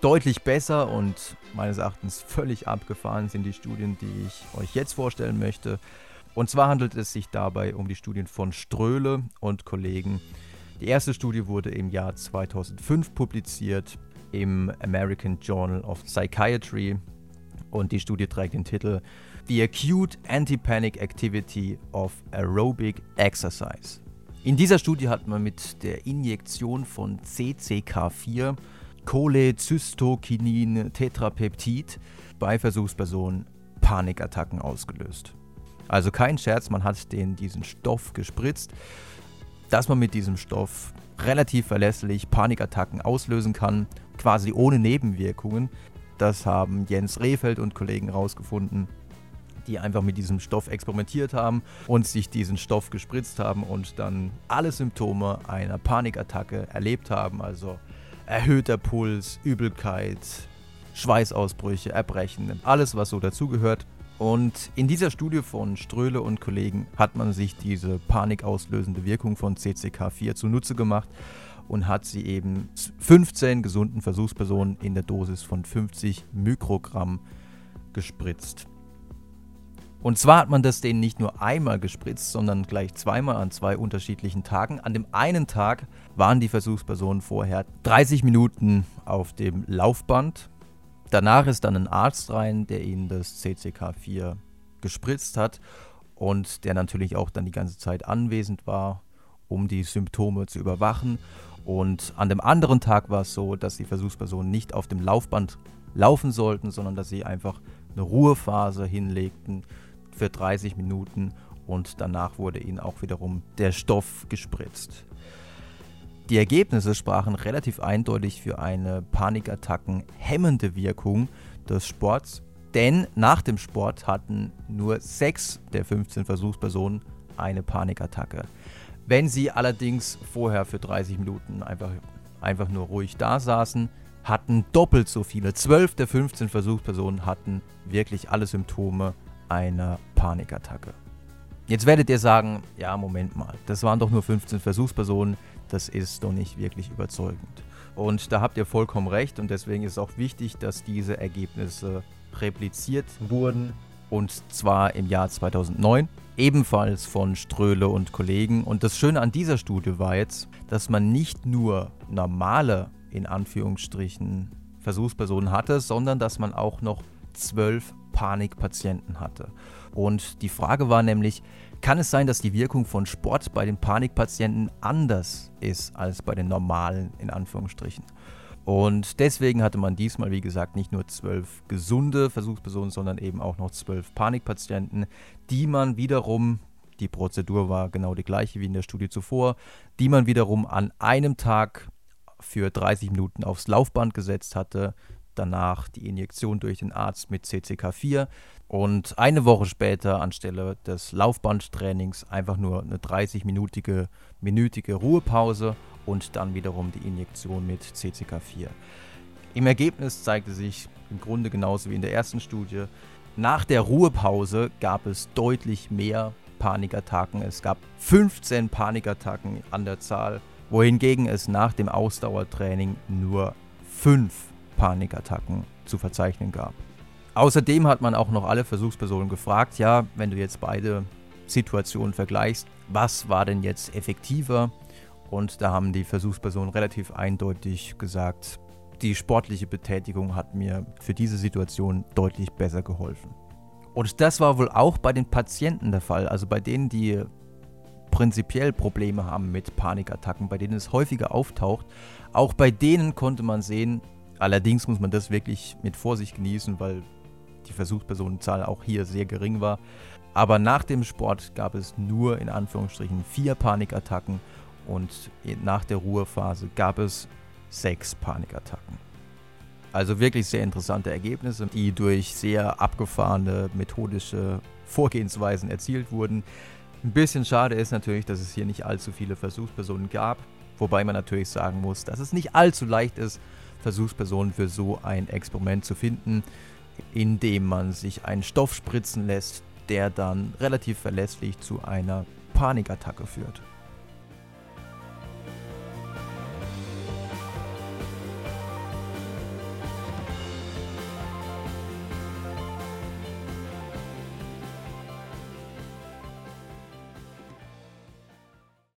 Deutlich besser und meines Erachtens völlig abgefahren sind die Studien, die ich euch jetzt vorstellen möchte. Und zwar handelt es sich dabei um die Studien von Ströhle und Kollegen. Die erste Studie wurde im Jahr 2005 publiziert im American Journal of Psychiatry und die Studie trägt den Titel The Acute Anti-Panic Activity of Aerobic Exercise. In dieser Studie hat man mit der Injektion von CCK4 Cholecystokinin Tetrapeptid bei Versuchspersonen Panikattacken ausgelöst. Also kein Scherz, man hat denen diesen Stoff gespritzt, dass man mit diesem Stoff relativ verlässlich Panikattacken auslösen kann, quasi ohne Nebenwirkungen. Das haben Jens Rehfeld und Kollegen herausgefunden, die einfach mit diesem Stoff experimentiert haben und sich diesen Stoff gespritzt haben und dann alle Symptome einer Panikattacke erlebt haben, also erhöhter Puls, Übelkeit, Schweißausbrüche, Erbrechen, alles was so dazugehört. Und in dieser Studie von Ströhle und Kollegen hat man sich diese panikauslösende Wirkung von CCK4 zunutze gemacht und hat sie eben 15 gesunden Versuchspersonen in der Dosis von 50 Mikrogramm gespritzt. Und zwar hat man das denen nicht nur einmal gespritzt, sondern gleich zweimal an zwei unterschiedlichen Tagen. An dem einen Tag waren die Versuchspersonen vorher 30 Minuten auf dem Laufband. Danach ist dann ein Arzt rein, der ihnen das CCK4 gespritzt hat und der natürlich auch dann die ganze Zeit anwesend war, um die Symptome zu überwachen. Und an dem anderen Tag war es so, dass die Versuchspersonen nicht auf dem Laufband laufen sollten, sondern dass sie einfach eine Ruhephase hinlegten, für 30 Minuten und danach wurde ihnen auch wiederum der Stoff gespritzt. Die Ergebnisse sprachen relativ eindeutig für eine Panikattacken hemmende Wirkung des Sports, denn nach dem Sport hatten nur 6 der 15 Versuchspersonen eine Panikattacke. Wenn sie allerdings vorher für 30 Minuten einfach, einfach nur ruhig da saßen, hatten doppelt so viele. 12 der 15 Versuchspersonen hatten wirklich alle Symptome einer Panikattacke. Jetzt werdet ihr sagen, ja, Moment mal, das waren doch nur 15 Versuchspersonen, das ist doch nicht wirklich überzeugend. Und da habt ihr vollkommen recht und deswegen ist es auch wichtig, dass diese Ergebnisse repliziert wurden und zwar im Jahr 2009, ebenfalls von Ströhle und Kollegen. Und das Schöne an dieser Studie war jetzt, dass man nicht nur normale, in Anführungsstrichen, Versuchspersonen hatte, sondern dass man auch noch zwölf Panikpatienten hatte. Und die Frage war nämlich, kann es sein, dass die Wirkung von Sport bei den Panikpatienten anders ist als bei den normalen, in Anführungsstrichen? Und deswegen hatte man diesmal, wie gesagt, nicht nur zwölf gesunde Versuchspersonen, sondern eben auch noch zwölf Panikpatienten, die man wiederum, die Prozedur war genau die gleiche wie in der Studie zuvor, die man wiederum an einem Tag für 30 Minuten aufs Laufband gesetzt hatte, danach die Injektion durch den Arzt mit CCK4 und eine Woche später anstelle des Laufbandtrainings einfach nur eine 30-minütige minütige Ruhepause und dann wiederum die Injektion mit CCK4. Im Ergebnis zeigte sich im Grunde genauso wie in der ersten Studie, nach der Ruhepause gab es deutlich mehr Panikattacken. Es gab 15 Panikattacken an der Zahl, wohingegen es nach dem Ausdauertraining nur 5 Panikattacken zu verzeichnen gab. Außerdem hat man auch noch alle Versuchspersonen gefragt, ja, wenn du jetzt beide Situationen vergleichst, was war denn jetzt effektiver? Und da haben die Versuchspersonen relativ eindeutig gesagt, die sportliche Betätigung hat mir für diese Situation deutlich besser geholfen. Und das war wohl auch bei den Patienten der Fall, also bei denen, die prinzipiell Probleme haben mit Panikattacken, bei denen es häufiger auftaucht. Auch bei denen konnte man sehen, Allerdings muss man das wirklich mit Vorsicht genießen, weil die Versuchspersonenzahl auch hier sehr gering war. Aber nach dem Sport gab es nur in Anführungsstrichen vier Panikattacken und nach der Ruhephase gab es sechs Panikattacken. Also wirklich sehr interessante Ergebnisse, die durch sehr abgefahrene methodische Vorgehensweisen erzielt wurden. Ein bisschen schade ist natürlich, dass es hier nicht allzu viele Versuchspersonen gab, wobei man natürlich sagen muss, dass es nicht allzu leicht ist, Versuchspersonen für so ein Experiment zu finden, indem man sich einen Stoff spritzen lässt, der dann relativ verlässlich zu einer Panikattacke führt.